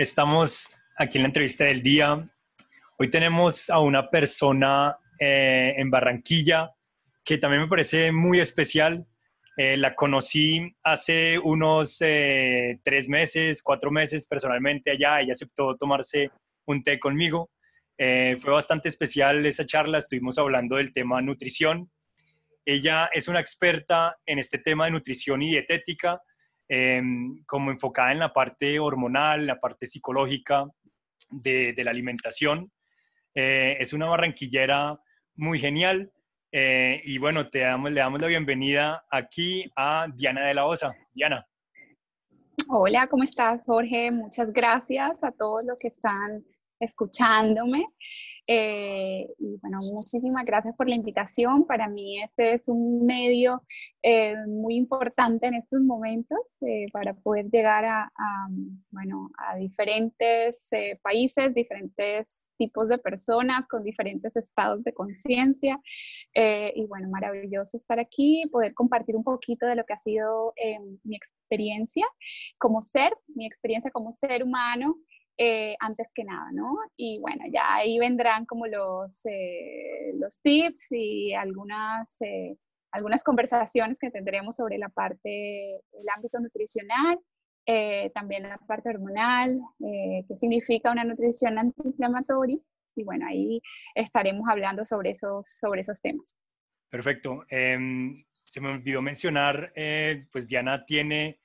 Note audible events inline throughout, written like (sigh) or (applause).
Estamos aquí en la entrevista del día. Hoy tenemos a una persona eh, en Barranquilla que también me parece muy especial. Eh, la conocí hace unos eh, tres meses, cuatro meses personalmente allá. Ella aceptó tomarse un té conmigo. fue bastante especial esa charla. Estuvimos hablando del tema nutrición. Ella es una experta en este tema de nutrición y dietética Em, como enfocada en la parte hormonal, la parte psicológica de, la alimentación. Eh, es una barranquillera muy genial. Eh, y bueno, te damos, le damos la bienvenida aquí a Diana de la Osa. Diana. Hola, ¿cómo estás, Jorge? Muchas gracias a todos los que están escuchándome. Eh, y bueno, muchísimas gracias por la invitación. Para mí este es un medio eh, muy importante en estos momentos eh, para poder llegar a, bueno, a diferentes países, diferentes tipos de personas con diferentes estados de conciencia. y bueno, maravilloso estar aquí, poder compartir un poquito de lo que ha sido mi experiencia como ser, mi experiencia como ser humano eh, antes que nada, ¿no? Y bueno, ya ahí vendrán como los, eh, los tips y algunas, eh, algunas conversaciones que tendremos sobre la parte, el ámbito nutricional, también la parte hormonal, qué significa una nutrición antiinflamatoria. Y bueno, ahí estaremos hablando sobre esos, sobre esos temas. Perfecto. Em, se me olvidó mencionar, pues Diana tiene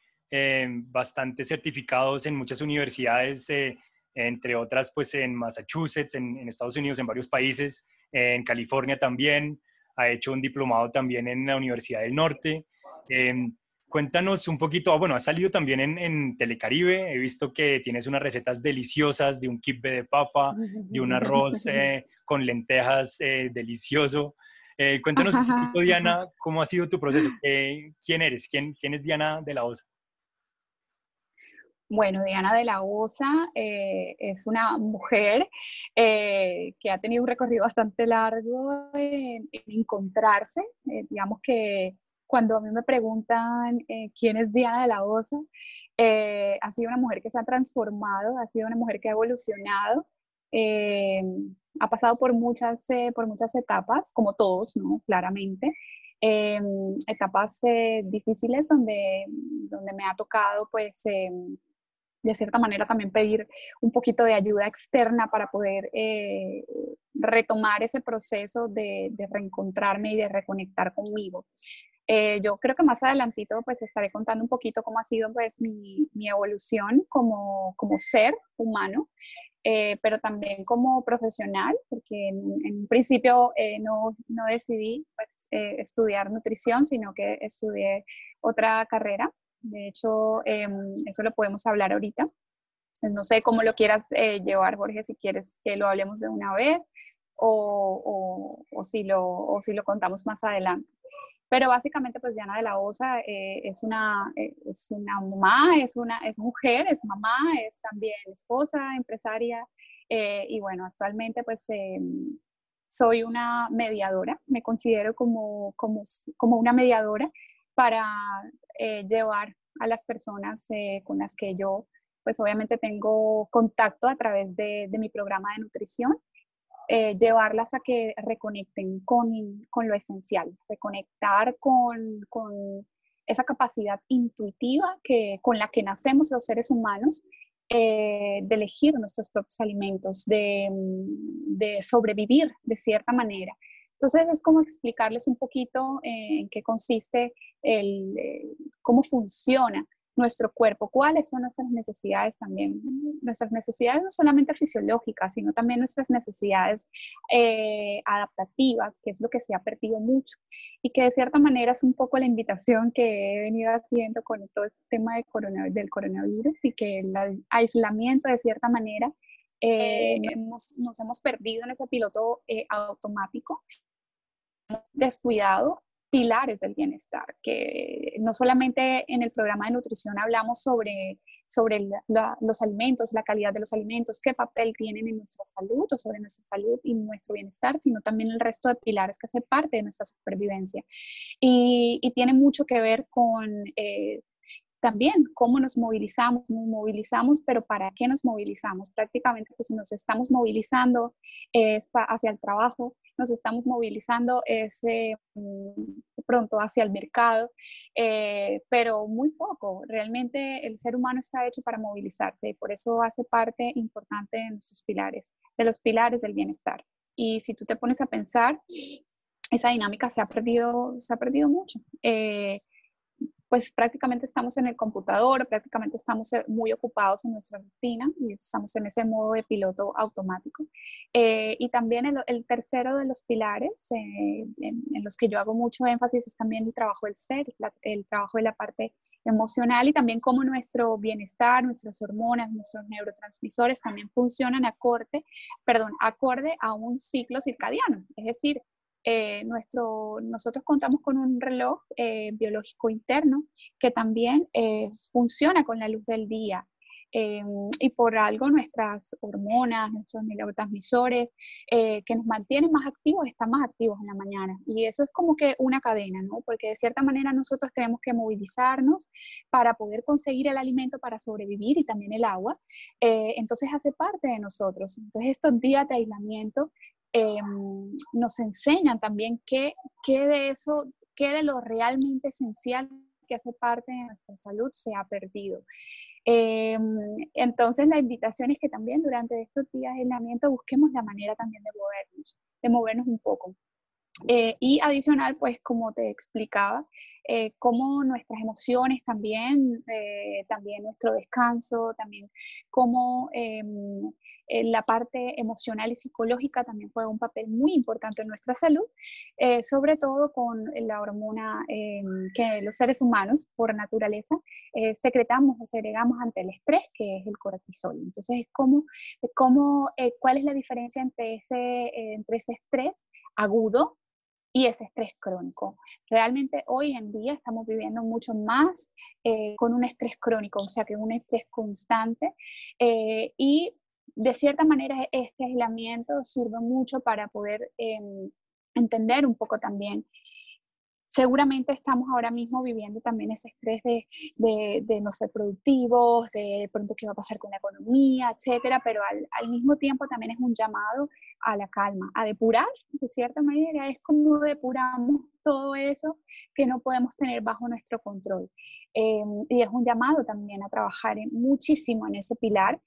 bastantes certificados en muchas universidades, eh, entre otras pues en Massachusetts, en, Estados Unidos, en varios países, en California también, ha hecho un diplomado también en la Universidad del Norte. Em, cuéntanos un poquito, ah, bueno, ha salido también en, Telecaribe, he visto que tienes unas recetas deliciosas de un kibbe de papa, de un arroz (laughs) eh, con lentejas eh, delicioso. cuéntanos un poquito, Diana, cómo ha sido tu proceso, quién eres, ¿Quién, quién es Diana de la Osa. Bueno, Diana de la Osa eh, es una mujer eh, que ha tenido un recorrido bastante largo en, encontrarse. Eh, digamos que cuando a mí me preguntan quién es Diana de la Osa, ha sido una mujer que se ha transformado, ha sido una mujer que ha evolucionado, ha pasado por muchas, por muchas etapas, como todos, ¿no? Claramente. etapas difíciles donde, donde me ha tocado pues de cierta manera también pedir un poquito de ayuda externa para poder eh, retomar ese proceso de, reencontrarme y de reconectar conmigo. Eh, yo creo que más adelantito pues estaré contando un poquito cómo ha sido pues mi, evolución como, como, ser humano, eh, pero también como profesional, porque en, un principio no, no, decidí pues, estudiar nutrición, sino que estudié otra carrera de hecho, em, eso lo podemos hablar ahorita. Pues no sé cómo lo quieras eh, llevar, Jorge, si quieres que lo hablemos de una vez o, o, si lo, o si lo contamos más adelante. Pero básicamente, pues Diana de la Osa eh, es, una, eh, es una mamá, es, una, es mujer, es mamá, es también esposa, empresaria. y bueno, actualmente pues em, soy una mediadora, me considero como, como, como una mediadora para eh, llevar a las personas eh, con las que yo, pues obviamente tengo contacto a través de, mi programa de nutrición, eh, llevarlas a que reconecten con, con lo esencial, reconectar con, con, esa capacidad intuitiva que, con la que nacemos los seres humanos de elegir nuestros propios alimentos, de, de sobrevivir de cierta manera. Entonces es como explicarles un poquito eh, en qué consiste, el, eh, cómo funciona nuestro cuerpo, cuáles son nuestras necesidades también, nuestras necesidades no solamente fisiológicas, sino también nuestras necesidades eh, adaptativas, que es lo que se ha perdido mucho. Y que de cierta manera es un poco la invitación que he venido haciendo con todo este tema de del coronavirus y que el aislamiento de cierta manera nos hemos perdido en ese piloto automático descuidado pilares del bienestar, que no solamente en el programa de nutrición hablamos sobre, sobre los alimentos, la calidad de los alimentos, qué papel tienen en nuestra salud o sobre nuestra salud y nuestro bienestar, sino también el resto de pilares que hacen parte de nuestra supervivencia. Y, tiene mucho que ver con... Eh, también cómo nos movilizamos, nos movilizamos, pero ¿para qué nos movilizamos? Prácticamente si nos estamos movilizando es hacia el trabajo, nos estamos movilizando es mm, pronto hacia el mercado, eh, pero muy poco. Realmente el ser humano está hecho para movilizarse y por eso hace parte importante de nuestros pilares, de los pilares del bienestar. Y si tú te pones a pensar, esa dinámica se ha perdido, se ha perdido mucho. Eh, pues prácticamente estamos en el computador, prácticamente estamos eh, muy ocupados en nuestra rutina y estamos en ese modo de piloto automático. Eh, y también el, tercero de los pilares en, los que yo hago mucho énfasis es también el trabajo del ser, el trabajo de la parte emocional y también cómo nuestro bienestar, nuestras hormonas, nuestros neurotransmisores también funcionan acorde, perdón, acorde a un ciclo circadiano. Es decir, eh, nuestro, nosotros contamos con un reloj eh, biológico interno que también eh, funciona con la luz del día. y por algo nuestras hormonas, nuestros neurotransmisores que nos mantienen más activos están más activos en la mañana. Y eso es como que una cadena, ¿no? Porque de cierta manera nosotros tenemos que movilizarnos para poder conseguir el alimento para sobrevivir y también el agua. entonces hace parte de nosotros. Entonces estos días de aislamiento Em, nos enseñan también qué, qué de eso, qué de lo realmente esencial que hace parte de nuestra salud se ha perdido. Em, entonces la invitación es que también durante estos días de aislamiento busquemos la manera también de movernos, de movernos un poco. Eh, y adicional, pues como te explicaba, eh, cómo nuestras emociones también, eh, también nuestro descanso, también cómo em, la parte emocional y psicológica también juega un papel muy importante en nuestra salud, sobre todo con la hormona em, que los seres humanos, por naturaleza, secretamos o segregamos ante el estrés, que es el cortisol. Entonces, ¿cómo, cómo, ¿cuál es la diferencia entre ese, entre ese estrés agudo y ese estrés crónico. Realmente hoy en día estamos viviendo mucho más eh, con un estrés crónico, o sea que un estrés constante eh, y de cierta manera este aislamiento sirve mucho para poder em, entender un poco también seguramente estamos ahora mismo viviendo también ese estrés de, de, no ser productivos, de, pronto qué va a pasar con la economía, etcétera, pero al, al, mismo tiempo también es un llamado a la calma, a depurar, de cierta manera, es como depuramos todo eso que no podemos tener bajo nuestro control. Em, y es un llamado también a trabajar muchísimo en ese pilar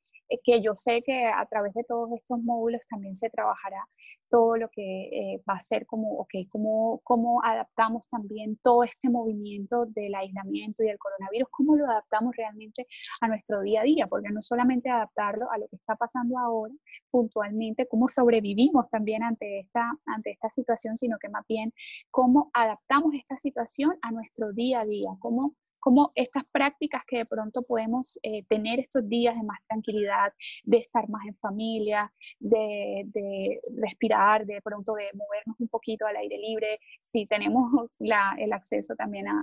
que yo sé que a través de todos estos módulos también se trabajará todo lo que eh, va a ser como, ok, cómo, cómo adaptamos también todo este movimiento del aislamiento y del coronavirus, cómo lo adaptamos realmente a nuestro día a día, porque no solamente adaptarlo a lo que está pasando ahora puntualmente, cómo sobrevivimos también ante esta, ante esta situación, sino que más bien cómo adaptamos esta situación a nuestro día a día, cómo como estas prácticas que de pronto podemos eh, tener estos días de más tranquilidad, de estar más en familia, de, respirar, de pronto de movernos un poquito al aire libre, si tenemos (laughs) el acceso también a,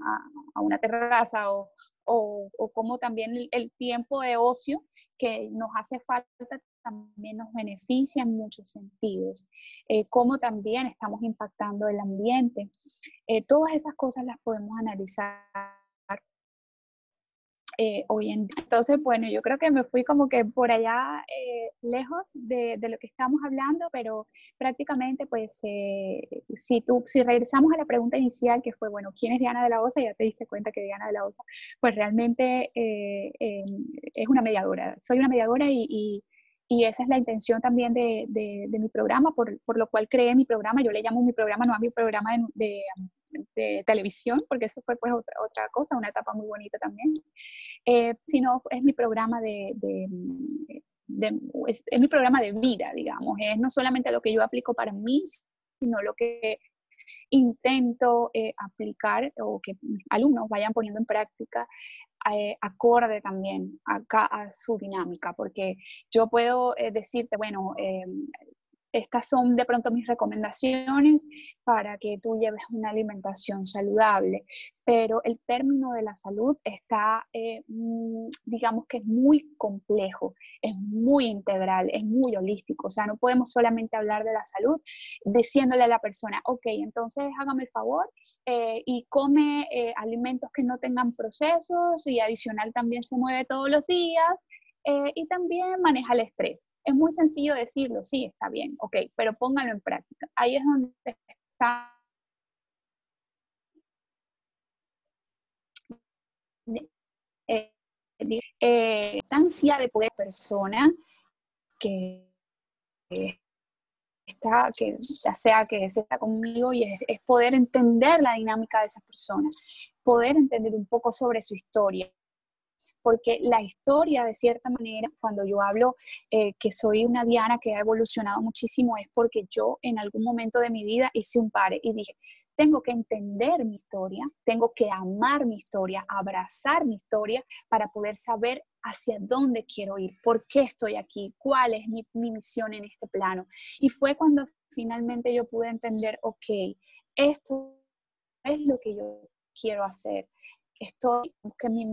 una terraza o, o, como también el, tiempo de ocio que nos hace falta también nos beneficia en muchos sentidos, eh, cómo también estamos impactando el ambiente. Eh, todas esas cosas las podemos analizar eh, hoy en día. Entonces, bueno, yo creo que me fui como que por allá eh, lejos de, de, lo que estamos hablando, pero prácticamente, pues, eh, si, tú, si regresamos a la pregunta inicial, que fue, bueno, ¿quién es Diana de la Osa? Ya te diste cuenta que Diana de la Osa, pues realmente es una mediadora. Soy una mediadora y, y y esa es la intención también de, de, mi programa, por, por, lo cual creé mi programa. Yo le llamo mi programa, no a mi programa de, de televisión, porque eso fue pues otra, otra, cosa, una etapa muy bonita también, eh, sino es mi programa de, es, mi programa de vida, digamos. Es no solamente lo que yo aplico para mí, sino lo que intento eh, aplicar o que alumnos vayan poniendo en práctica eh, acorde también a, a, su dinámica, porque yo puedo decirte, bueno, estas son de pronto mis recomendaciones para que tú lleves una alimentación saludable. Pero el término de la salud está, eh, mm, digamos que es muy complejo, es muy integral, es muy holístico. O sea, no podemos solamente hablar de la salud diciéndole a la persona, ok, entonces hágame el favor eh, y come eh, alimentos que no tengan procesos y adicional también se mueve todos los días eh, y también maneja el estrés. Es muy sencillo decirlo, sí, está bien, ok, pero póngalo en práctica. Ahí es donde está eh, eh, ansia de poder persona que está, que ya sea que se está conmigo y es, es, poder entender la dinámica de esa persona, poder entender un poco sobre su historia, porque la historia, de cierta manera, cuando yo hablo eh, que soy una Diana que ha evolucionado muchísimo, es porque yo en algún momento de mi vida hice un pare y dije, tengo que entender mi historia, tengo que amar mi historia, abrazar mi historia para poder saber hacia dónde quiero ir, por qué estoy aquí, cuál es mi, mi misión en este plano. Y fue cuando finalmente yo pude entender, ok, esto es lo que yo quiero hacer estoy que mi,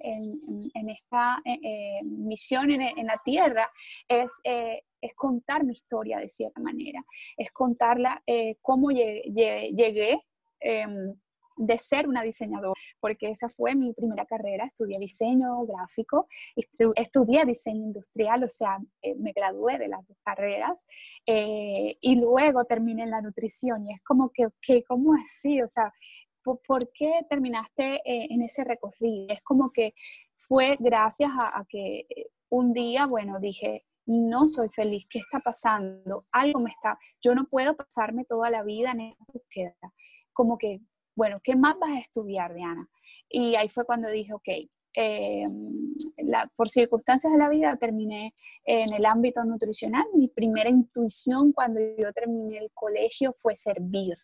en, en, esta eh, eh, misión en, la tierra es, eh, es, contar mi historia de cierta manera, es contarla cómo llegué, em, de ser una diseñadora, porque esa fue mi primera carrera, estudié diseño gráfico, estudié diseño industrial, o sea, me gradué de las dos carreras y luego terminé en la nutrición y es como que, que ¿cómo así? O sea, ¿por, qué terminaste eh, en ese recorrido? Es como que fue gracias a, que eh, un día, bueno, dije, no soy feliz, ¿qué está pasando? Algo me está, yo no puedo pasarme toda la vida en esa búsqueda. Como que, bueno, ¿qué más vas a estudiar, Diana? Y ahí fue cuando dije, ok, eh, por circunstancias de la vida terminé en el ámbito nutricional. Mi primera intuición cuando yo terminé el colegio fue servir.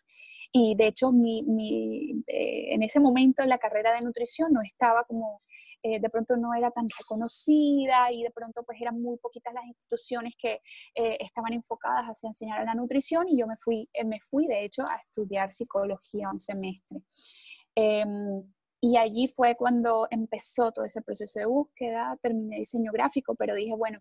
Y de hecho, mi, mi, eh, en ese momento la carrera de nutrición no estaba como, eh, de pronto no era tan reconocida y de pronto pues eran muy poquitas las instituciones que estaban enfocadas hacia enseñar a la nutrición y yo me fui, me fui de hecho a estudiar psicología un semestre. Em, y allí fue cuando empezó todo ese proceso de búsqueda, terminé diseño gráfico, pero dije, bueno,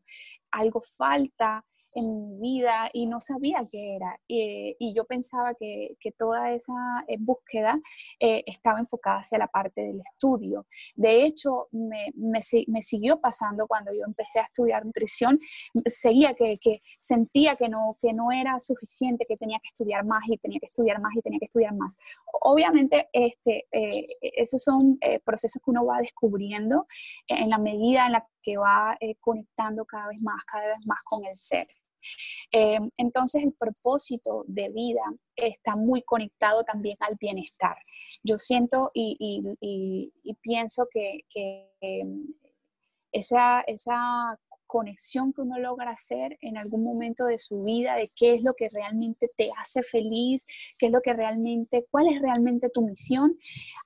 algo falta, en mi vida y no sabía qué era. y yo pensaba que, que, toda esa eh, búsqueda eh, estaba enfocada hacia la parte del estudio. De hecho, me, me, me, siguió pasando cuando yo empecé a estudiar nutrición, seguía que, que, sentía que no, que no era suficiente, que tenía que estudiar más y tenía que estudiar más y tenía que estudiar más. Obviamente, este, eh, esos son procesos que uno va descubriendo en la medida en la que va conectando cada vez más, cada vez más con el ser. Eh, entonces el propósito de vida está muy conectado también al bienestar. Yo siento y, pienso que, em, esa, esa conexión que uno logra hacer en algún momento de su vida, de qué es lo que realmente te hace feliz, qué es lo que realmente, cuál es realmente tu misión,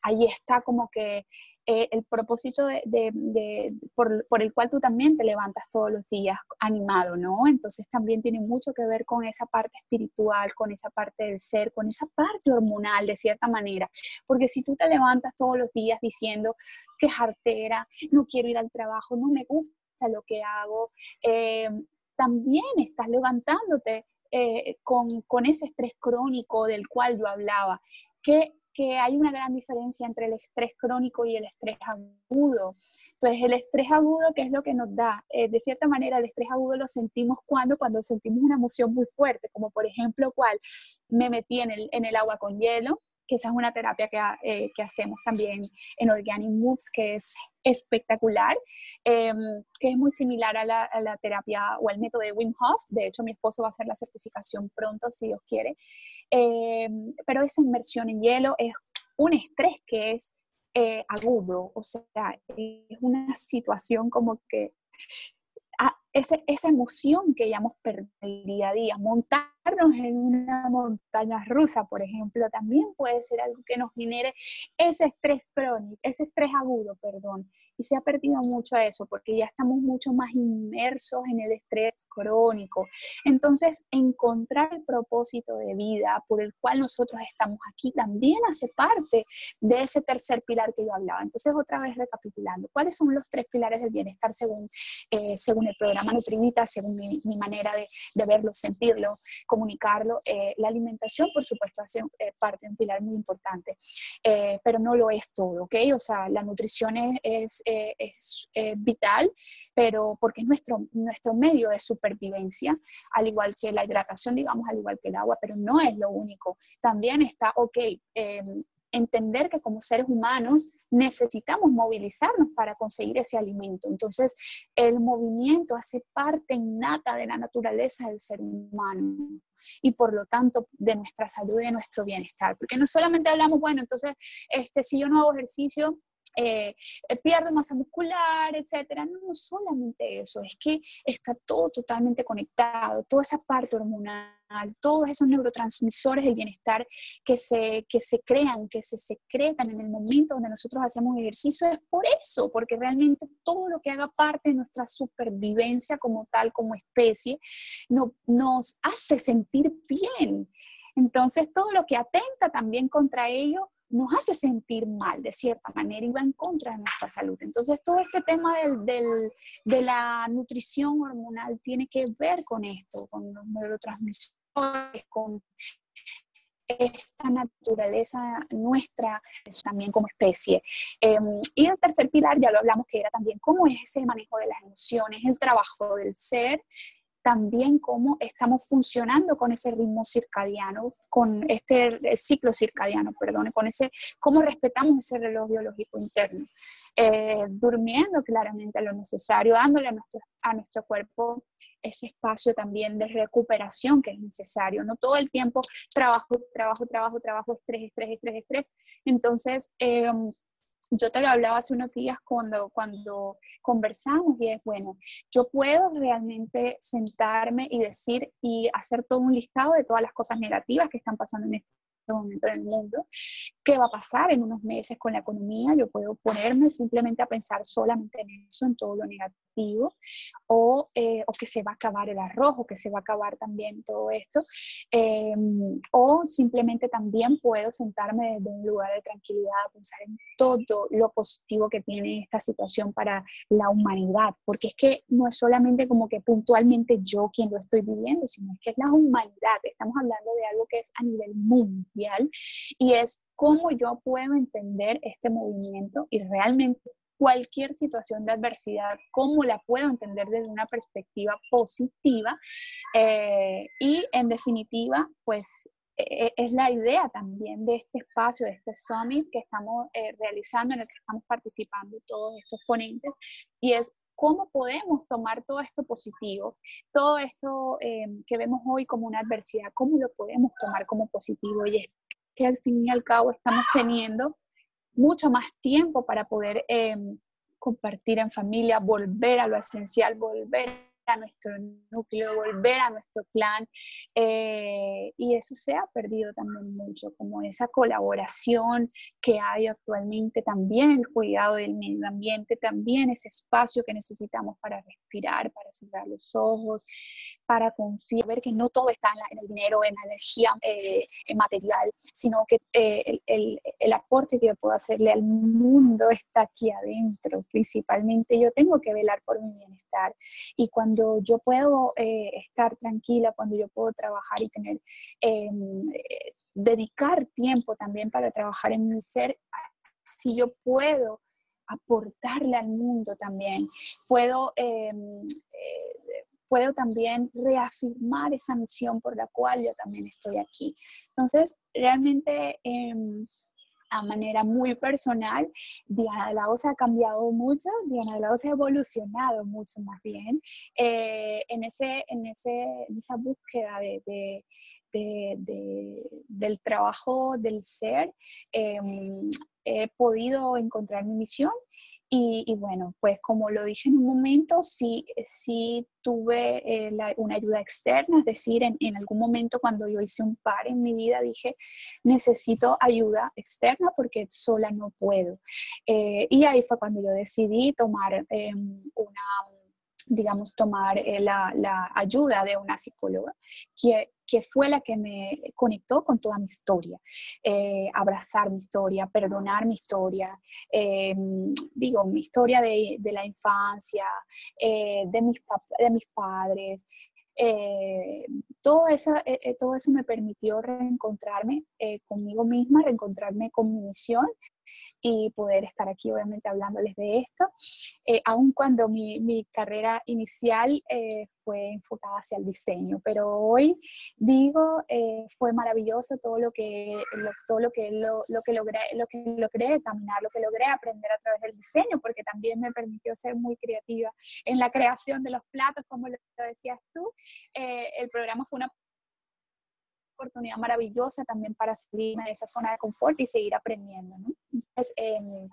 ahí está como que eh, el propósito de, por, el cual tú también te levantas todos los días animado, ¿no? Entonces también tiene mucho que ver con esa parte espiritual, con esa parte del ser, con esa parte hormonal de cierta manera. Porque si tú te levantas todos los días diciendo que es artera, no quiero ir al trabajo, no me gusta lo que hago, eh, también estás levantándote eh, con, con, ese estrés crónico del cual yo hablaba, que que hay una gran diferencia entre el estrés crónico y el estrés agudo. Entonces, el estrés agudo, ¿qué es lo que nos da? Eh, de cierta manera, el estrés agudo lo sentimos cuando, cuando sentimos una emoción muy fuerte, como por ejemplo, cual me metí en el, en el agua con hielo, que esa es una terapia que, eh, que hacemos también en Organic Moves, que es espectacular, em, que es muy similar a la, terapia o al método de Wim Hof. De hecho, mi esposo va a hacer la certificación pronto, si Dios quiere. Em, pero esa inmersión en hielo es un estrés que es eh, agudo, o sea, es una situación como que esa emoción que llamamos perder el día a día. Montarnos en una montaña rusa, por ejemplo, también puede ser algo que nos genere ese estrés crónico, ese estrés agudo, perdón. Y se ha perdido mucho eso porque ya estamos mucho más inmersos en el estrés crónico. Entonces, encontrar el propósito de vida por el cual nosotros estamos aquí también hace parte de ese tercer pilar que yo hablaba. Entonces, otra vez recapitulando, ¿cuáles son los tres pilares del bienestar según, eh, según el programa? Nutrivita, según mi, manera de, verlo, sentirlo, comunicarlo. Eh, la alimentación, por supuesto, hace eh, parte de un pilar muy importante, eh, pero no lo es todo, ¿ok? O sea, la nutrición es, es, vital, pero porque es nuestro, nuestro medio de supervivencia, al igual que la hidratación, digamos, al igual que el agua, pero no es lo único. También está, ok, entender que como seres humanos necesitamos movilizarnos para conseguir ese alimento. Entonces, el movimiento hace parte innata de la naturaleza del ser humano y por lo tanto de nuestra salud y de nuestro bienestar. Porque no solamente hablamos, bueno, entonces, este, si yo no hago ejercicio, eh, eh, pierdo masa muscular, etcétera. No, no solamente eso, es que está todo totalmente conectado, toda esa parte hormonal, todos esos neurotransmisores del bienestar que se, que se crean, que se secretan en el momento donde nosotros hacemos ejercicio, es por eso, porque realmente todo lo que haga parte de nuestra supervivencia como tal, como especie, no, nos hace sentir bien. Entonces, todo lo que atenta también contra ello nos hace sentir mal de cierta manera y va en contra de nuestra salud. Entonces, todo este tema del, de la nutrición hormonal tiene que ver con esto, con los neurotransmisores, con esta naturaleza nuestra también como especie. Em, y el tercer pilar, ya lo hablamos, que era también cómo es ese manejo de las emociones, el trabajo del ser también cómo estamos funcionando con ese ritmo circadiano, con este ciclo circadiano, perdón, con ese, cómo respetamos ese reloj biológico interno. Eh, durmiendo claramente lo necesario, dándole a nuestro, a nuestro cuerpo ese espacio también de recuperación que es necesario. No todo el tiempo trabajo, trabajo, trabajo, trabajo, estrés, estrés, estrés, estrés. Entonces, eh, yo te lo hablaba hace unos días cuando, cuando conversamos y es, bueno, yo puedo realmente sentarme y decir y hacer todo un listado de todas las cosas negativas que están pasando en este momento en el mundo, qué va a pasar en unos meses con la economía, yo puedo ponerme simplemente a pensar solamente en eso, en todo lo negativo o, eh, o, que se va a acabar el arroz o que se va a acabar también todo esto, em, o simplemente también puedo sentarme desde un lugar de tranquilidad a pensar en todo lo positivo que tiene esta situación para la humanidad, porque es que no es solamente como que puntualmente yo quien lo estoy viviendo, sino es que es la humanidad, estamos hablando de algo que es a nivel mundial y es cómo yo puedo entender este movimiento y realmente cualquier situación de adversidad, cómo la puedo entender desde una perspectiva positiva eh, y en definitiva, pues e, e, es la idea también de este espacio, de este summit que estamos eh, realizando, en el que estamos participando todos estos ponentes, y es cómo podemos tomar todo esto positivo, todo esto eh, que vemos hoy como una adversidad, cómo lo podemos tomar como positivo. Y es que al fin y al cabo estamos teniendo mucho más tiempo para poder em, compartir en familia, volver a lo esencial, volver a nuestro núcleo, volver a nuestro clan. Eh, y eso se ha perdido también mucho, como esa colaboración que hay actualmente, también el cuidado del medio ambiente, también ese espacio que necesitamos para respirar, para cerrar los ojos, para confiar, ver que no todo está en, el dinero, en la energía eh, en material, sino que eh, el, el, el aporte que yo puedo hacerle al mundo está aquí adentro. Principalmente yo tengo que velar por mi bienestar. Y cuando yo puedo eh, estar tranquila, cuando yo puedo trabajar y tener, em, eh, dedicar tiempo también para trabajar en mi ser, si yo puedo aportarle al mundo también, puedo, em, eh, puedo también reafirmar esa misión por la cual yo también estoy aquí. Entonces, realmente em, a manera muy personal, Diana de la Osa ha cambiado mucho, Diana de la Osa ha evolucionado mucho más bien eh, en, ese, en, ese, esa búsqueda de, del trabajo del ser. Em, he podido encontrar mi misión Y, bueno, pues como lo dije en un momento, sí, sí tuve eh, una ayuda externa, es decir, en, algún momento cuando yo hice un par en mi vida dije, necesito ayuda externa porque sola no puedo. Eh, y ahí fue cuando yo decidí tomar em, una digamos, tomar eh, la, la, ayuda de una psicóloga que, que, fue la que me conectó con toda mi historia, eh, abrazar mi historia, perdonar mi historia, eh, digo, mi historia de, la infancia, de, mis de mis padres. todo, eso, todo eso me permitió reencontrarme conmigo misma, reencontrarme con mi misión y poder estar aquí obviamente hablándoles de esto, eh, aun cuando mi, mi carrera inicial eh, fue enfocada hacia el diseño, pero hoy digo, eh, fue maravilloso todo lo que, lo, todo lo que, lo, lo, que logré, lo que logré examinar, lo que logré aprender a través del diseño, porque también me permitió ser muy creativa en la creación de los platos, como lo decías tú. el programa fue una oportunidad maravillosa también para salirme de esa zona de confort y seguir aprendiendo, ¿no? Entonces, em,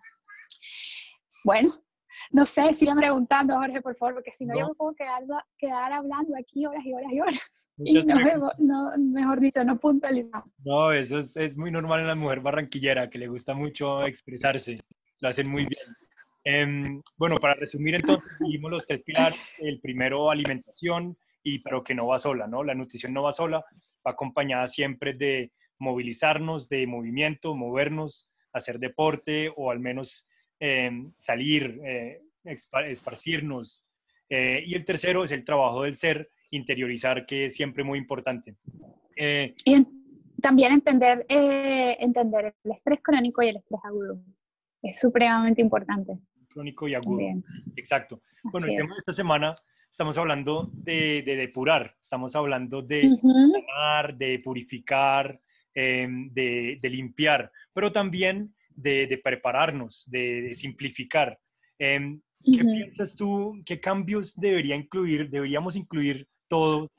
bueno, no sé, sigan preguntando, Jorge, por favor, porque si no, yo me puedo quedar, quedar hablando aquí horas y horas y horas. y no, no, mejor dicho, no puntualizamos. No, eso es, es, muy normal en la mujer barranquillera, que le gusta mucho expresarse. Lo hacen muy bien. Eh, bueno, para resumir entonces, vimos los tres pilares. El primero, alimentación, y pero que no va sola, ¿no? La nutrición no va sola, acompañada siempre de movilizarnos, de movimiento, movernos, hacer deporte o al menos em, salir, eh, esparcirnos. Eh, y el tercero es el trabajo del ser, interiorizar, que es siempre muy importante. Eh, y también entender, entender el estrés crónico y el estrés agudo. Es supremamente importante. Crónico y agudo. Exacto. bueno, el tema de esta semana estamos hablando de, depurar, estamos hablando de de purificar, em, de, limpiar, pero también de, prepararnos, de, simplificar. Em, ¿Qué piensas tú? ¿Qué cambios debería incluir, deberíamos incluir todos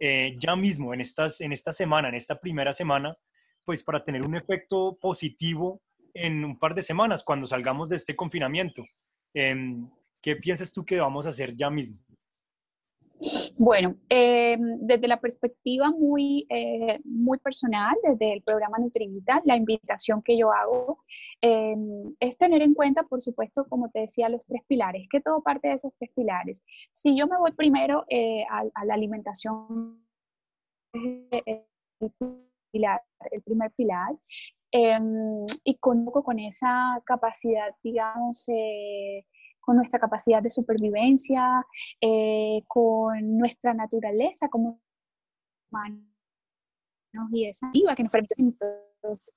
eh, ya mismo en, estas, en esta semana, en esta primera semana, pues para tener un efecto positivo en un par de semanas cuando salgamos de este confinamiento? Em, ¿Qué piensas tú que vamos a hacer ya mismo? Bueno, eh, desde la perspectiva muy, eh, muy personal, desde el programa NutriVital, la invitación que yo hago eh, es tener en cuenta, por supuesto, como te decía, los tres pilares, que todo parte de esos tres pilares. Si yo me voy primero a, la alimentación, el, el primer pilar, y conozco con esa capacidad, digamos, con nuestra capacidad de supervivencia, eh, con nuestra naturaleza como humanos y esa viva que nos permite entonces,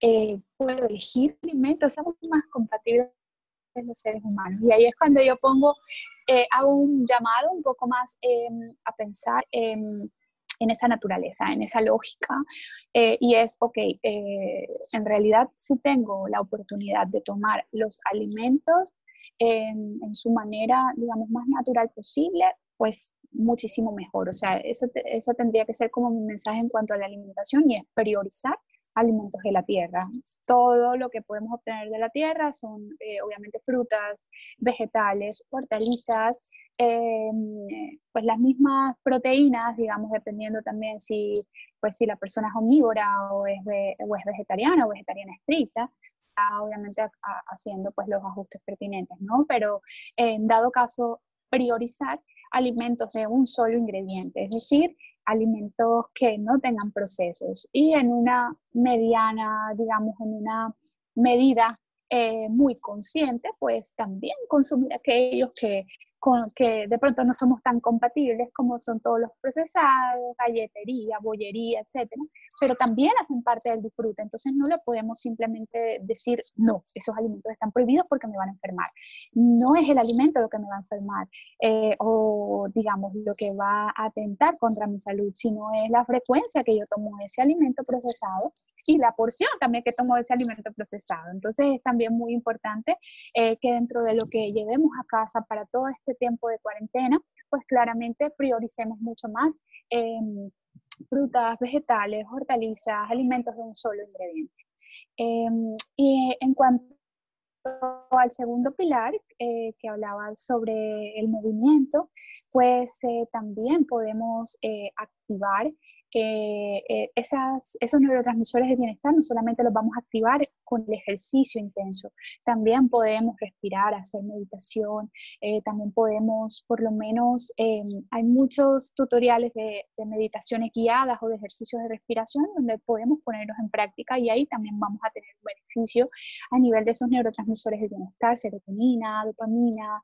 eh, puedo elegir alimentos, somos más compatibles los seres humanos. Y ahí es cuando yo pongo, eh, hago un llamado un poco más em, a pensar en esa naturaleza, en esa lógica, y es, ok, en realidad si tengo la oportunidad de tomar los alimentos en, su manera, digamos, más natural posible, pues muchísimo mejor. O sea, eso, eso tendría que ser como mi mensaje en cuanto a la alimentación y es priorizar alimentos de la tierra. Todo lo que podemos obtener de la tierra son eh, obviamente frutas, vegetales, hortalizas, em, pues las mismas proteínas, digamos, dependiendo también si, pues si la persona es omnívora o es, o es vegetariana o vegetariana estricta, obviamente haciendo pues los ajustes pertinentes, ¿no? Pero en dado caso, priorizar alimentos de un solo ingrediente, es decir, alimentos que no tengan procesos y en una mediana, digamos, en una medida eh, muy consciente, pues también consumir aquellos que, con, que de pronto no somos tan compatibles como son todos los procesados, galletería, bollería, etcétera, pero también hacen parte del disfrute. Entonces no le podemos simplemente decir, no, esos alimentos están prohibidos porque me van a enfermar. No es el alimento lo que me va a enfermar eh, o, digamos, lo que va a atentar contra mi salud, sino es la frecuencia que yo tomo ese alimento procesado y la porción también que tomo ese alimento procesado. Entonces es también muy importante eh, que dentro de lo que llevemos a casa para todo este tiempo de cuarentena, pues claramente prioricemos mucho más em, frutas, vegetales, hortalizas, alimentos de un solo ingrediente. Em, y en cuanto al segundo pilar eh, que hablaba sobre el movimiento, pues eh, también podemos activar eh, esas, esos neurotransmisores de bienestar no solamente los vamos a activar con el ejercicio intenso, también podemos respirar, hacer meditación, eh, también podemos, por lo menos, eh, hay muchos tutoriales de, de, meditaciones guiadas o de ejercicios de respiración donde podemos ponerlos en práctica y ahí también vamos a tener un beneficio a nivel de esos neurotransmisores de bienestar, serotonina, dopamina.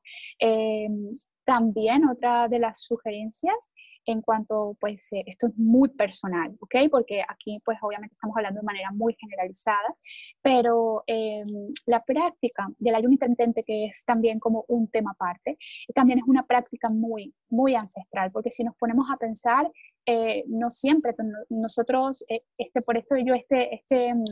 también otra de las sugerencias en cuanto, pues, eh, esto es muy personal, ¿ok? Porque aquí, pues, obviamente estamos hablando de manera muy generalizada, pero em, la práctica del ayuno intermitente, que es también como un tema aparte, también es una práctica muy, muy ancestral, porque si nos ponemos a pensar, eh, no siempre, nosotros, eh, este, por esto yo, este, este mm,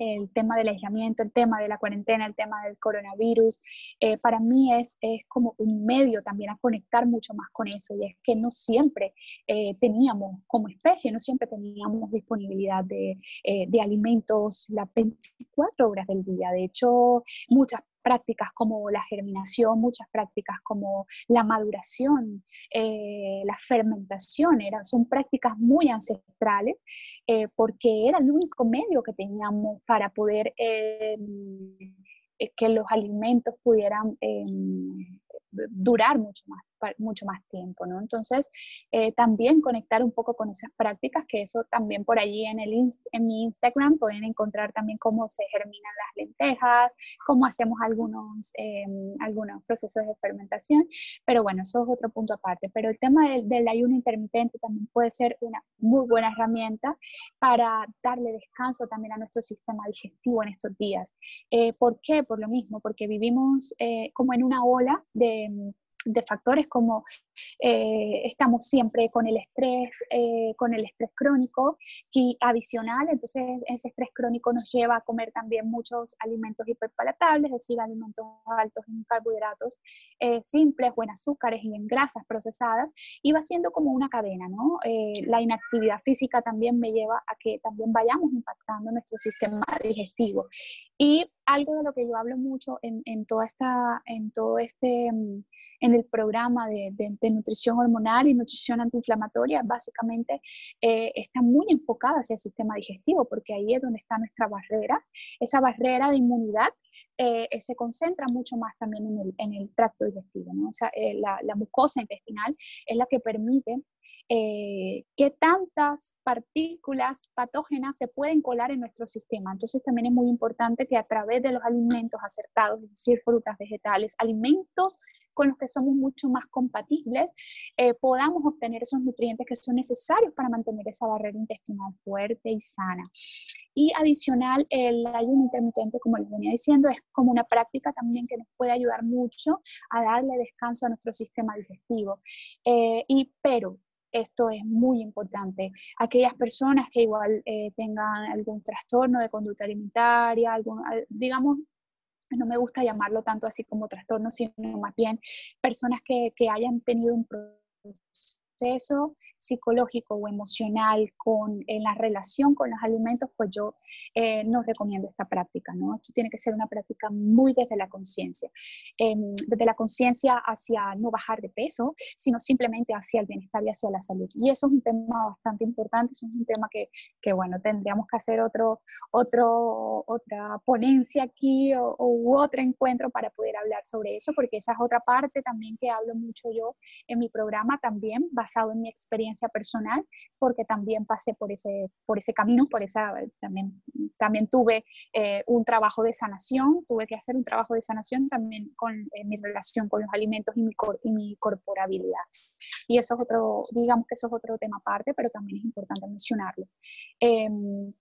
el tema del aislamiento, el tema de la cuarentena, el tema del coronavirus, eh, para mí es, es como un medio también a conectar mucho más con eso y es que no siempre eh, teníamos como especie, no siempre teníamos disponibilidad de, eh, de alimentos las 24 horas del día. De hecho, muchas prácticas como la germinación, muchas prácticas como la maduración, eh, la fermentación, eran, son prácticas muy ancestrales eh, porque era el único medio que teníamos para poder eh, que los alimentos pudieran em, durar mucho más mucho más tiempo, ¿no? Entonces, eh, también conectar un poco con esas prácticas, que eso también por allí en, el en mi Instagram pueden encontrar también cómo se germinan las lentejas, cómo hacemos algunos, em, algunos procesos de fermentación, pero bueno, eso es otro punto aparte. Pero el tema del, del ayuno intermitente también puede ser una muy buena herramienta para darle descanso también a nuestro sistema digestivo en estos días. Eh, ¿Por qué? Por lo mismo, porque vivimos eh, como en una ola de factores como eh, estamos siempre con el estrés, eh, con el estrés crónico y adicional, entonces ese estrés crónico nos lleva a comer también muchos alimentos hiperpalatables, es decir, alimentos altos en carbohidratos eh, simples o en azúcares y en grasas procesadas, y va siendo como una cadena, ¿no? la inactividad física también me lleva a que también vayamos impactando nuestro sistema digestivo. Y algo de lo que yo hablo mucho en, en toda esta, en todo este, mm, en el programa de, de, nutrición hormonal y nutrición antiinflamatoria, básicamente eh, está muy enfocada hacia el sistema digestivo, porque ahí es donde está nuestra barrera. Esa barrera de inmunidad eh, se concentra mucho más también en el, en el tracto digestivo. ¿no? O eh, la, la, mucosa intestinal es la que permite eh, qué tantas partículas patógenas se pueden colar en nuestro sistema. Entonces también es muy importante que a través de los alimentos acertados, es decir, frutas, vegetales, alimentos con los que somos mucho más compatibles, eh, podamos obtener esos nutrientes que son necesarios para mantener esa barrera intestinal fuerte y sana. Y adicional, el ayuno intermitente, como les venía diciendo, es como una práctica también que nos puede ayudar mucho a darle descanso a nuestro sistema digestivo. Eh, y pero esto es muy importante. Aquellas personas que igual eh, tengan algún trastorno de conducta alimentaria, algún, digamos, no me gusta llamarlo tanto así como trastorno, sino más bien personas que, que hayan tenido un proceso psicológico o emocional con, en la relación con los alimentos, pues yo eh, no recomiendo esta práctica, ¿no? Esto tiene que ser una práctica muy desde la conciencia, em, desde la conciencia hacia no bajar de peso, sino simplemente hacia el bienestar y hacia la salud. Y eso es un tema bastante importante, eso es un tema que, que bueno, tendríamos que hacer otro, otro, otra ponencia aquí o, otro encuentro para poder hablar sobre eso, porque esa es otra parte también que hablo mucho yo en mi programa también, basado en mi experiencia personal, porque también pasé por ese, por ese camino, por esa, también, también tuve eh, un trabajo de sanación, tuve que hacer un trabajo de sanación también con eh, mi relación con los alimentos y mi, y mi corporabilidad. Y eso es otro, digamos que eso es otro tema aparte, pero también es importante mencionarlo. Em,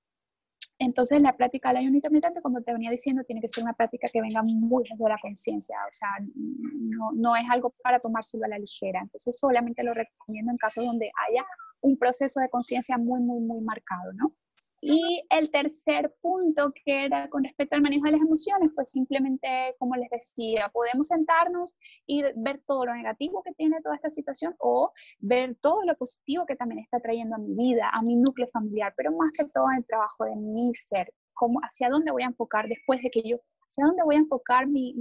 entonces, la práctica del ayuno intermitente, como te venía diciendo, tiene que ser una práctica que venga muy desde la conciencia, o sea, no, no, es algo para tomárselo a la ligera. Entonces, solamente lo recomiendo en casos donde haya un proceso de conciencia muy, muy, muy marcado, ¿no? Y el tercer punto, que era con respecto al manejo de las emociones, pues simplemente, como les decía, podemos sentarnos y ver todo lo negativo que tiene toda esta situación o ver todo lo positivo que también está trayendo a mi vida, a mi núcleo familiar, pero más que todo el trabajo de mi ser, cómo, hacia dónde voy a enfocar después de que yo, hacia dónde voy a enfocar mis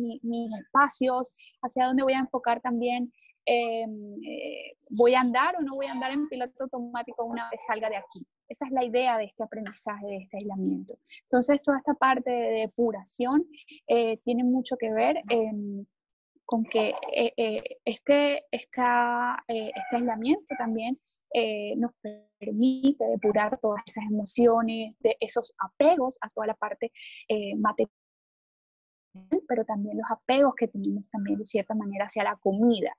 espacios, hacia dónde voy a enfocar también, em, eh, voy a andar o no voy a andar en piloto automático una vez salga de aquí. Esa es la idea de este aprendizaje, de este aislamiento. Entonces, toda esta parte de depuración eh, tiene mucho que ver con que eh, eh, este, esta, este aislamiento también nos permite depurar todas esas emociones, de esos apegos a toda la parte material pero también los apegos que tenemos también de cierta manera hacia la comida.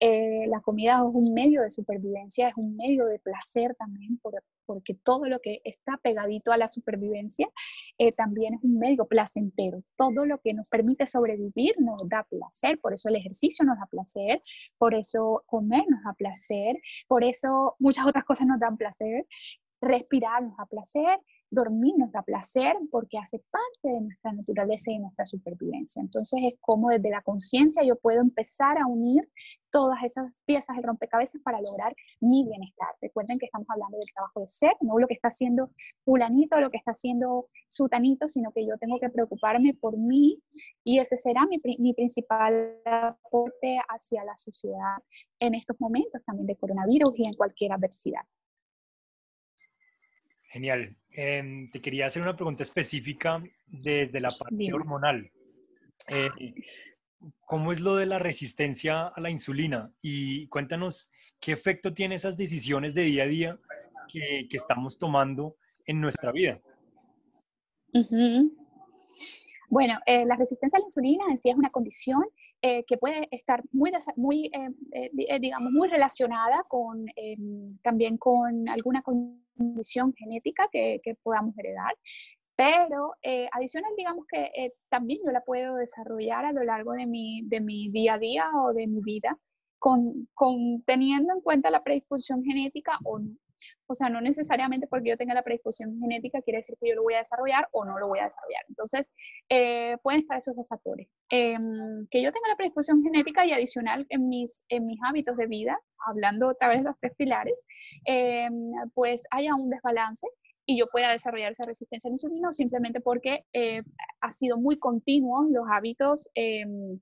Eh, la comida es un medio de supervivencia, es un medio de placer también, porque todo lo que está pegadito a la supervivencia eh, también es un medio placentero. Todo lo que nos permite sobrevivir nos da placer, por eso el ejercicio nos da placer, por eso comer nos da placer, por eso muchas otras cosas nos dan placer, respirar nos da placer, dormir nos da placer porque hace parte de nuestra naturaleza y de nuestra supervivencia. Entonces es como desde la conciencia yo puedo empezar a unir todas esas piezas del rompecabezas para lograr mi bienestar. Recuerden que estamos hablando del trabajo de ser, no lo que está haciendo fulanito, lo que está haciendo sutanito, sino que yo tengo que preocuparme por mí y ese será mi, mi principal aporte hacia la sociedad en estos momentos también de coronavirus y en cualquier adversidad. Genial. Em, te quería hacer una pregunta específica desde la parte hormonal. Eh, ¿Cómo es lo de la resistencia a la insulina? Y cuéntanos qué efecto tienen esas decisiones de día a día que, estamos tomando en nuestra vida. Bueno, eh, la resistencia a la insulina en sí es una condición eh, que puede estar muy, muy digamos, muy relacionada con, em, también con alguna condición genética que, podamos heredar. Pero eh, adicional, digamos que eh, también yo la puedo desarrollar a lo largo de mi, de mi día a día o de mi vida, con, con teniendo en cuenta la predisposición genética o no. O sea, no necesariamente porque yo tenga la predisposición genética quiere decir que yo lo voy a desarrollar o no lo voy a desarrollar. Entonces, eh, pueden estar esos dos factores. Em, que yo tenga la predisposición genética y adicional en mis, en mis hábitos de vida, hablando otra vez de los tres pilares, em, pues haya un desbalance y yo pueda desarrollar esa resistencia a la insulina simplemente porque eh, ha sido muy continuo los hábitos, em,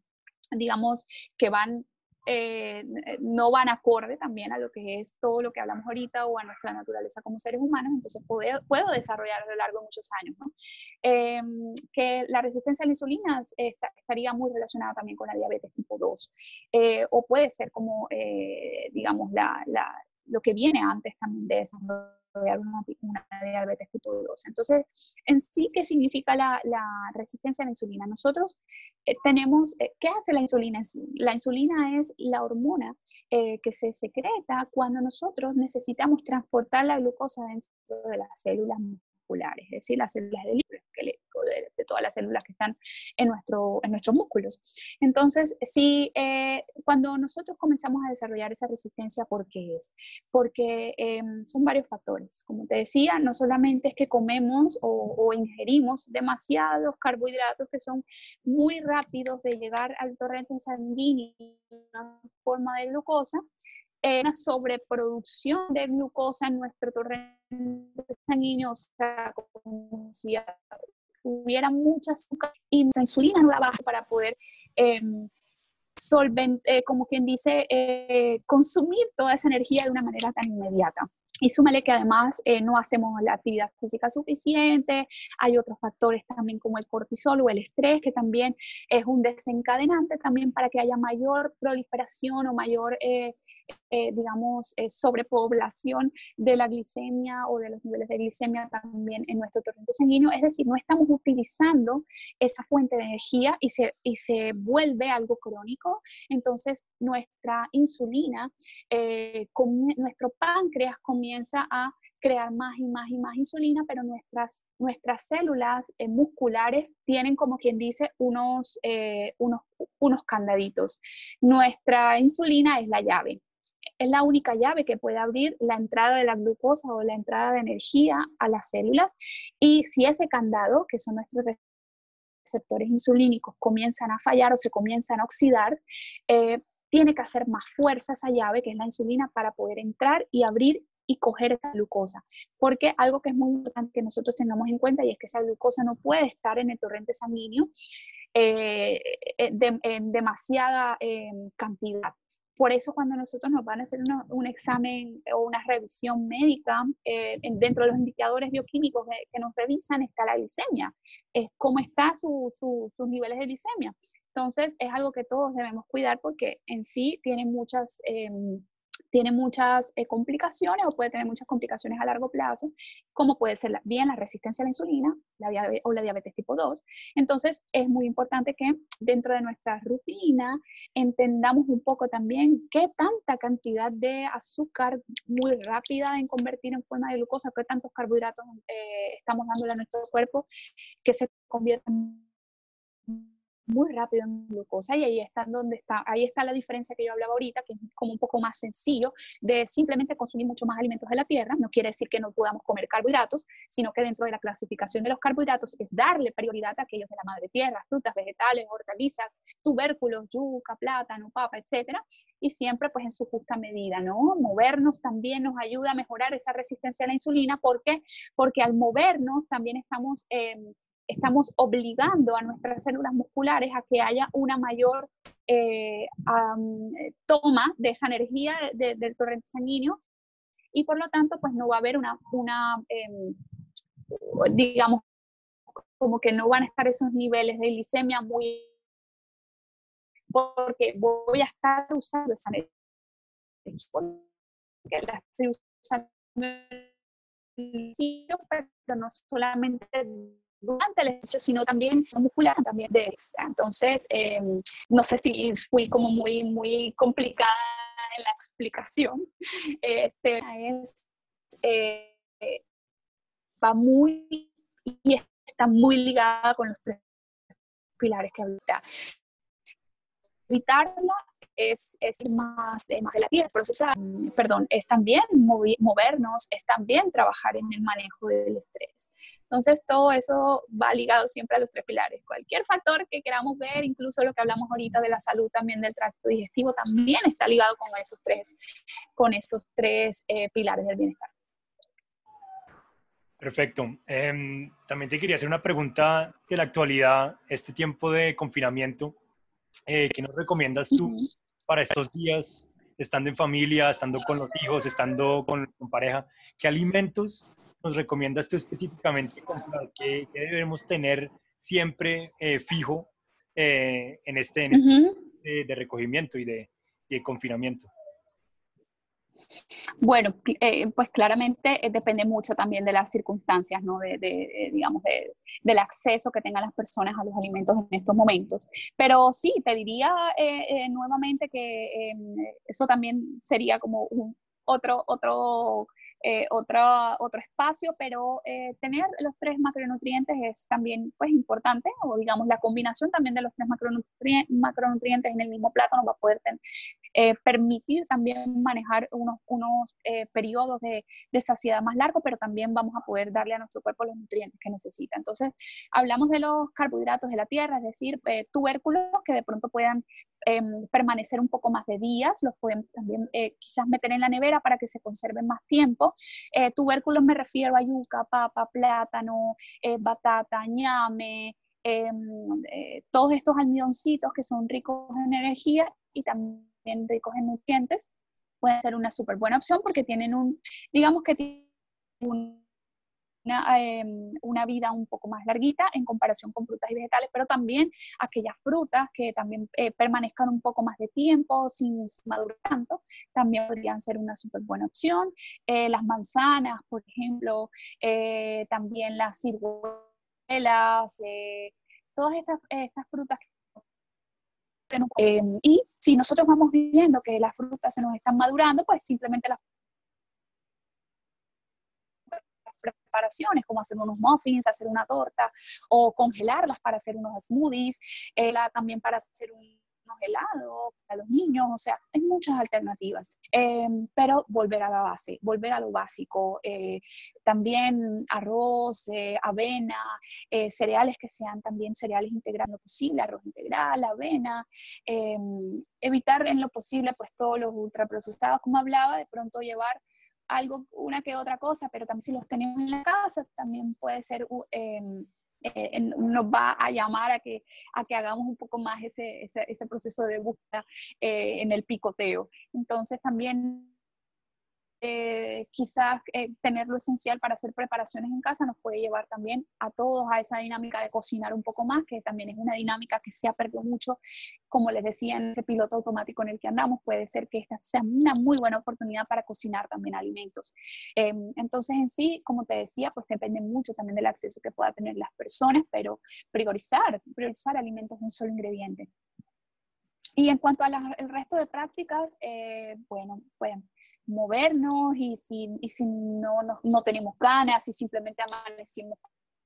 digamos, que van eh, no van acorde también a lo que es todo lo que hablamos ahorita o a nuestra naturaleza como seres humanos, entonces puedo, puedo desarrollar a lo largo de muchos años. Em, que la resistencia a la insulina estaría muy relacionada también con la diabetes tipo 2, eh, o puede ser como, eh, digamos, la, lo que viene antes también de desarrollar una, una diabetes tipo 2. Entonces, en sí, ¿qué significa la, la resistencia a la insulina? Nosotros eh, tenemos, eh, ¿qué hace la insulina? La insulina es la hormona eh, que se secreta cuando nosotros necesitamos transportar la glucosa dentro de las células es decir, las células del esquelético, de, todas las células que están en, nuestro, en nuestros músculos. Entonces, si eh, cuando nosotros comenzamos a desarrollar esa resistencia, ¿por qué es? Porque em, son varios factores. Como te decía, no solamente es que comemos o, o ingerimos demasiados carbohidratos que son muy rápidos de llegar al torrente sanguíneo en forma de glucosa, una sobreproducción de glucosa en nuestro torrente sanguíneo, o sea, como si hubiera mucha azúcar y la insulina no da baja para poder eh, como quien dice, eh, consumir toda esa energía de una manera tan inmediata. Y súmale que además eh, no hacemos la actividad física suficiente, hay otros factores también como el cortisol o el estrés, que también es un desencadenante también para que haya mayor proliferación o mayor, eh, eh, digamos, sobrepoblación de la glicemia o de los niveles de glicemia también en nuestro torrente sanguíneo. Es decir, no estamos utilizando esa fuente de energía y se, y se vuelve algo crónico. Entonces, nuestra insulina, con nuestro páncreas comienza a crear más y más y más insulina, pero nuestras, nuestras células eh, musculares tienen, como quien dice, unos, eh, unos, unos candaditos. Nuestra insulina es la llave. Es la única llave que puede abrir la entrada de la glucosa o la entrada de energía a las células. Y si ese candado, que son nuestros receptores insulínicos, comienzan a fallar o se comienzan a oxidar, eh, tiene que hacer más fuerza esa llave, que es la insulina, para poder entrar y abrir y coger esa glucosa. Porque algo que es muy importante que nosotros tengamos en cuenta y es que esa glucosa no puede estar en el torrente sanguíneo eh, en demasiada cantidad. Por eso cuando nosotros nos van a hacer un examen o una revisión médica, eh, dentro de los indicadores bioquímicos que, nos revisan está la glicemia, es cómo están su, sus niveles de glicemia. Entonces es algo que todos debemos cuidar porque en sí tiene muchas... Em, tiene muchas eh, complicaciones o puede tener muchas complicaciones a largo plazo, como puede ser bien la resistencia a la insulina o la diabetes tipo 2. Entonces, es muy importante que dentro de nuestra rutina entendamos un poco también qué tanta cantidad de azúcar muy rápida en convertir en forma de glucosa, qué tantos carbohidratos eh, estamos dándole a nuestro cuerpo que se conviertan muy rápido en glucosa y ahí está donde está, ahí está la diferencia que yo hablaba ahorita, que es como un poco más sencillo de simplemente consumir mucho más alimentos de la tierra, no quiere decir que no podamos comer carbohidratos, sino que dentro de la clasificación de los carbohidratos es darle prioridad a aquellos de la madre tierra, frutas, vegetales, hortalizas, tubérculos, yuca, plátano, papa, etcétera, y siempre pues en su justa medida, ¿no? Movernos también nos ayuda a mejorar esa resistencia a la insulina, ¿por qué? Porque al movernos también estamos eh, estamos obligando a nuestras células musculares a que haya una mayor eh, toma de esa energía del torrente sanguíneo y por lo tanto pues no va a haber una, una em, digamos, como que no van a estar esos niveles de glicemia muy porque voy a estar usando esa energía porque la estoy usando pero no solamente durante el ejercicio, sino también muscular, también de extra. Entonces, em, no sé si fui como muy, muy complicada en la explicación. (laughs) Este, es, eh, va muy y está muy ligada con los tres pilares que ahorita. Evitarla es, es más, eh, más de la tierra, procesar, perdón, es también movernos, es también trabajar en el manejo del estrés. Entonces, todo eso va ligado siempre a los tres pilares. Cualquier factor que queramos ver, incluso lo que hablamos ahorita de la salud también del tracto digestivo, también está ligado con esos tres, con esos tres eh, pilares del bienestar. Perfecto. Em, también te quería hacer una pregunta de la actualidad, este tiempo de confinamiento. Eh, ¿Qué nos recomiendas tú para estos días, estando en familia, estando con los hijos, estando con, pareja, ¿qué alimentos nos recomiendas tú específicamente comprar? ¿Qué, debemos tener siempre eh, fijo eh, en este, en este de, recogimiento y de, de confinamiento? Bueno, eh, pues claramente eh, depende mucho también de las circunstancias, ¿no? De, de digamos, de, del acceso que tengan las personas a los alimentos en estos momentos. Pero sí, te diría eh, nuevamente que em, eso también sería como un otro, otro eh, otro, otro espacio, pero eh, tener los tres macronutrientes es también pues, importante, o digamos la combinación también de los tres macronutrientes, macronutrientes en el mismo plato nos va a poder eh, permitir también manejar unos, unos periodos de, de, saciedad más largos, pero también vamos a poder darle a nuestro cuerpo los nutrientes que necesita. Entonces, hablamos de los carbohidratos de la tierra, es decir, tubérculos que de pronto puedan Em, permanecer un poco más de días, los podemos también eh, quizás meter en la nevera para que se conserven más tiempo. Eh, tubérculos me refiero a yuca, papa, plátano, eh, batata, ñame, em, todos estos almidoncitos que son ricos en energía y también ricos en nutrientes, pueden ser una súper buena opción porque tienen un, digamos que tienen un Em, una, vida un poco más larguita en comparación con frutas y vegetales, pero también aquellas frutas que también eh, permanezcan un poco más de tiempo sin, madurar tanto, también podrían ser una súper buena opción. Eh, las manzanas, por ejemplo, eh, también las ciruelas, todas estas, estas frutas y si nosotros vamos viendo que las frutas se nos están madurando, pues simplemente las preparaciones, como hacer unos muffins, hacer una torta o congelarlas para hacer unos smoothies, eh, también para hacer unos helados para los niños, o sea, hay muchas alternativas, em, pero volver a la base, volver a lo básico, eh, también arroz, eh, avena, cereales que sean también cereales integrales lo posible, arroz integral, avena, em, evitar en lo posible pues todos los ultraprocesados, como hablaba, de pronto llevar algo, una que otra cosa, pero también si los tenemos en la casa, también puede ser, em, eh, nos va a llamar a que, a que hagamos un poco más ese, ese, ese proceso de búsqueda eh, en el picoteo. Entonces también eh, quizás eh, tener lo esencial para hacer preparaciones en casa nos puede llevar también a todos a esa dinámica de cocinar un poco más, que también es una dinámica que se ha perdido mucho, como les decía, en ese piloto automático en el que andamos, puede ser que esta sea una muy buena oportunidad para cocinar también alimentos. Eh, entonces, en sí, como te decía, pues depende mucho también del acceso que puedan tener las personas, pero priorizar, priorizar alimentos de un solo ingrediente. Y en cuanto al resto de prácticas, bueno, pues movernos y si, y si no, no, no, tenemos ganas y simplemente amanecimos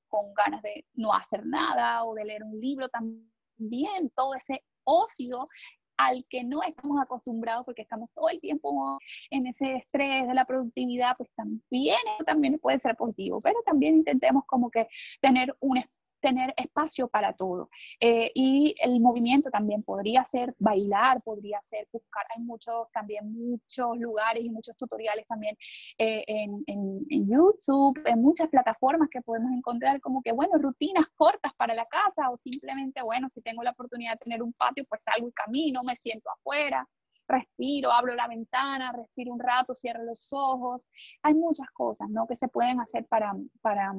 con ganas de no hacer nada o de leer un libro también, todo ese ocio al que no estamos acostumbrados porque estamos todo el tiempo en ese estrés de la productividad, pues también, también puede ser positivo, pero también intentemos como que tener un espacio tener espacio para todo. Eh, y el movimiento también podría ser bailar, podría ser buscar, hay muchos, también muchos lugares y muchos tutoriales también eh, en, en, en, YouTube, en muchas plataformas que podemos encontrar como que, bueno, rutinas cortas para la casa o simplemente, bueno, si tengo la oportunidad de tener un patio, pues salgo y camino, me siento afuera respiro, abro la ventana, respiro un rato, cierro los ojos. Hay muchas cosas ¿no? que se pueden hacer para, para,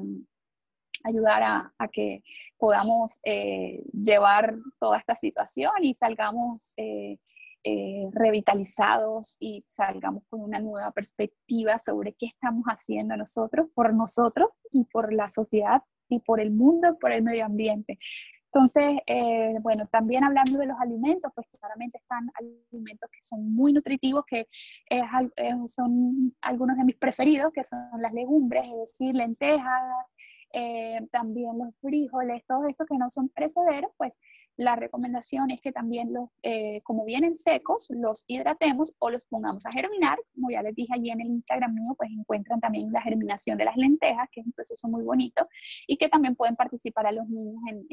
ayudar a, que podamos eh, llevar toda esta situación y salgamos eh, eh, revitalizados y salgamos con una nueva perspectiva sobre qué estamos haciendo nosotros, por nosotros y por la sociedad y por el mundo, por el medio ambiente. Entonces, bueno, también hablando de los alimentos, pues claramente están alimentos que son muy nutritivos, que son algunos de mis preferidos, que son las legumbres, es decir, lentejas, eh, también los frijoles, todo esto que no son perecederos, pues la recomendación es que también los, eh, como vienen secos, los hidratemos o los pongamos a germinar. Como ya les dije allí en el Instagram mío, pues encuentran también la germinación de las lentejas, que es un proceso muy bonito, y que también pueden participar a los niños en,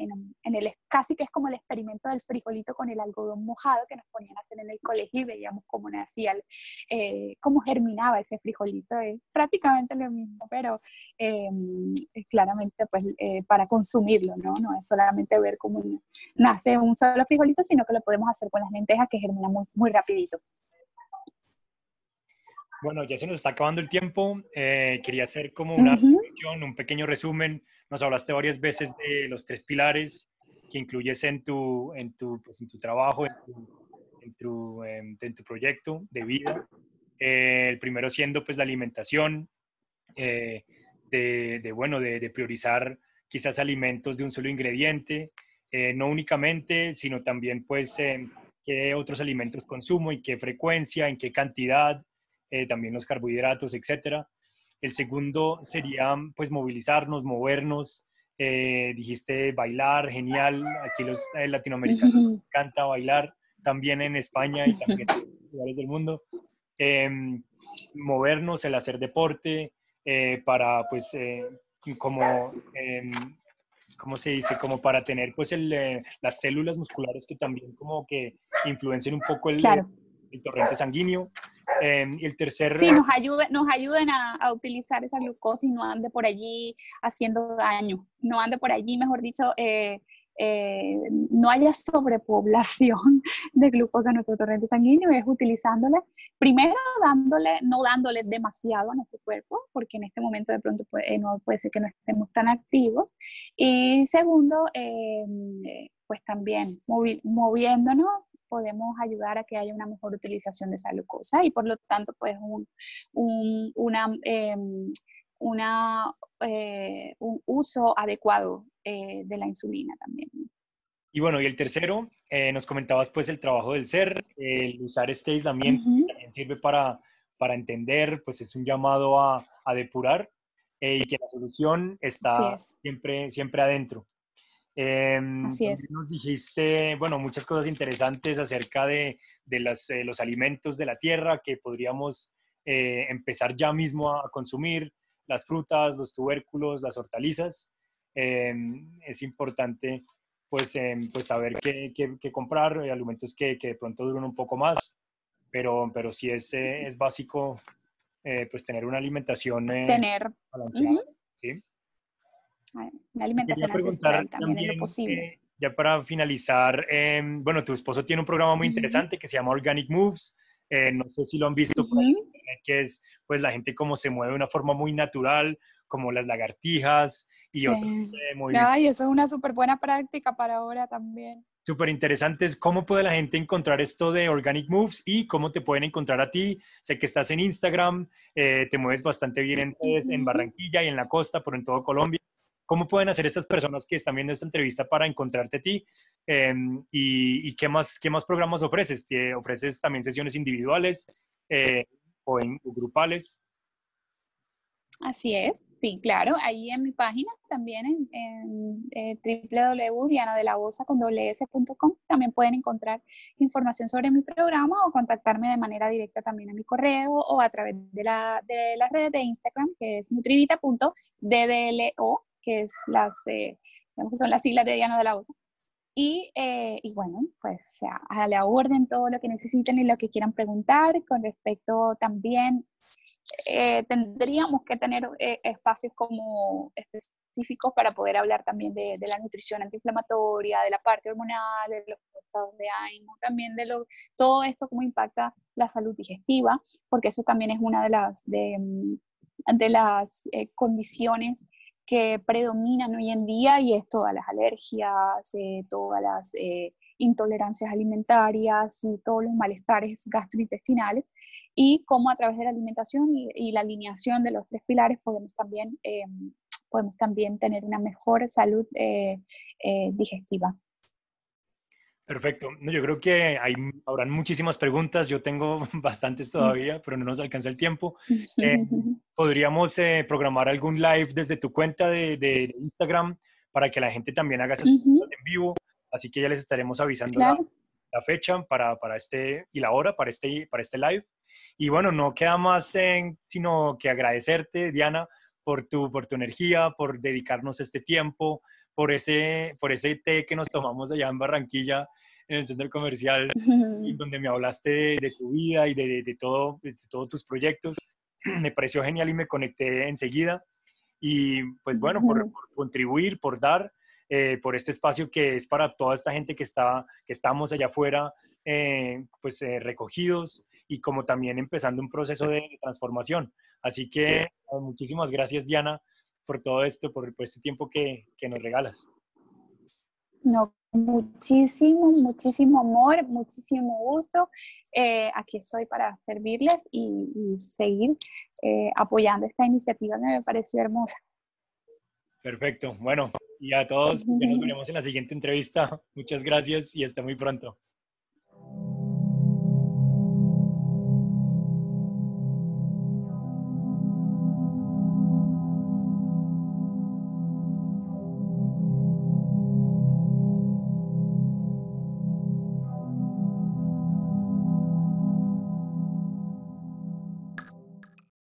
en, el, casi que es como el experimento del frijolito con el algodón mojado que nos ponían a hacer en el colegio y veíamos cómo nacía, eh, cómo germinaba ese frijolito. Es prácticamente lo mismo, pero em, claramente pues eh, para consumirlo, ¿no? No es solamente ver cómo hace un solo frijolito, sino que lo podemos hacer con las lentejas que germinan muy, muy rapidito. Bueno, ya se nos está acabando el tiempo. Eh, quería hacer como una un pequeño resumen. Nos hablaste varias veces de los tres pilares que incluyes en tu, en tu, pues, en tu trabajo, en tu, en tu, en tu proyecto de vida. Eh, el primero siendo pues la alimentación, eh, de, de, bueno, de, de, priorizar quizás alimentos de un solo ingrediente, eh, no únicamente, sino también pues eh, qué otros alimentos consumo y qué frecuencia, en qué cantidad, eh, también los carbohidratos, etcétera. El segundo sería pues movilizarnos, movernos. dijiste bailar, genial. Aquí los latinoamericanos les encanta bailar, también en España y también en lugares del mundo. Em, movernos, el hacer deporte para pues como em, ¿cómo se dice? Como para tener pues el, eh, las células musculares que también como que influencien un poco el, el torrente sanguíneo. Em, y el tercer... Sí, nos ayuden, nos ayuden a, a, utilizar esa glucosa y no ande por allí haciendo daño, no ande por allí, mejor dicho, eh, eh, no haya sobrepoblación (laughs) de glucosa en nuestro torrente sanguíneo es utilizándola, primero dándole, no dándole demasiado a nuestro cuerpo, porque en este momento de pronto puede, no puede ser que no estemos tan activos, y segundo, em, pues también moviéndonos podemos ayudar a que haya una mejor utilización de esa glucosa y por lo tanto pues un, una... Em, una, eh, un uso adecuado eh, de la insulina también. Y bueno, y el tercero, eh, nos comentabas pues el trabajo del ser, el usar este aislamiento también sirve para, para entender, pues es un llamado a, a depurar y que la solución está siempre, siempre adentro. Em, Así es. Nos dijiste, bueno, muchas cosas interesantes acerca de, de las, los alimentos de la tierra que podríamos empezar ya mismo a consumir, las frutas, los tubérculos, las hortalizas. Em, es importante pues, em, pues saber qué, qué, comprar, eh, alimentos que, que, de pronto duran un poco más, pero, pero sí es, eh, es básico pues tener una alimentación tener, balanceada. ¿sí? Una alimentación ancestral también, en lo posible. ya para finalizar, em, bueno, tu esposo tiene un programa muy interesante que se llama Organic Moves. No sé si lo han visto, que es pues la gente como se mueve de una forma muy natural, como las lagartijas y otros eh, Ay, eso es una súper buena práctica para ahora también. Súper interesante es cómo puede la gente encontrar esto de Organic Moves y cómo te pueden encontrar a ti. Sé que estás en Instagram, eh, te mueves bastante bien en, en Barranquilla y en la costa, por en todo Colombia. ¿Cómo pueden hacer estas personas que están viendo esta entrevista para encontrarte a ti? Em, y, qué, más, qué más programas ofreces? ¿Te ¿Ofreces también sesiones individuales eh, o, en, grupales? Así es, sí, claro. Ahí en mi página también en, en eh, también pueden encontrar información sobre mi programa o contactarme de manera directa también a mi correo o a través de la, de la red de Instagram que es nutrivita.ddlo que es las, eh, son las siglas de Diana de la Osa. Y, eh, y, bueno, pues a la orden todo lo que necesiten y lo que quieran preguntar. Con respecto también, eh, tendríamos que tener espacios como específicos para poder hablar también de, de, la nutrición antiinflamatoria, de la parte hormonal, de los estados de ánimo, también de lo, todo esto cómo impacta la salud digestiva, porque eso también es una de las, de, de las condiciones que predominan hoy en día y es todas las alergias, eh, todas las eh, intolerancias alimentarias y todos los malestares gastrointestinales y cómo a través de la alimentación y, la alineación de los tres pilares podemos también, eh, podemos también tener una mejor salud digestiva. Perfecto. Yo creo que hay, habrán muchísimas preguntas. Yo tengo (laughs) bastantes todavía, pero no nos alcanza el tiempo. Eh, (laughs) podríamos eh, programar algún live desde tu cuenta de, Instagram para que la gente también haga esas preguntas en vivo. Así que ya les estaremos avisando la, fecha para, para, este y la hora para este, para este live. Y bueno, no queda más sino que agradecerte, Diana, por tu, por tu energía, por dedicarnos este tiempo, por ese, por ese té que nos tomamos allá en Barranquilla, en el centro comercial, donde me hablaste de, tu vida y de, de, todo, de todos tus proyectos. (clears throat) Me pareció genial y me conecté enseguida. Y pues bueno, por, contribuir, por dar, eh, por este espacio que es para toda esta gente que, está, que estamos allá afuera, eh, pues eh, recogidos y como también empezando un proceso de transformación. Así que muchísimas gracias, Diana, por todo esto, por, este tiempo que, que, nos regalas. No, muchísimo, muchísimo amor, muchísimo gusto. Eh, aquí estoy para servirles y, seguir eh, apoyando esta iniciativa que me pareció hermosa. Perfecto. Bueno, y a todos, nos (laughs) veremos en la siguiente entrevista. Muchas gracias y hasta muy pronto.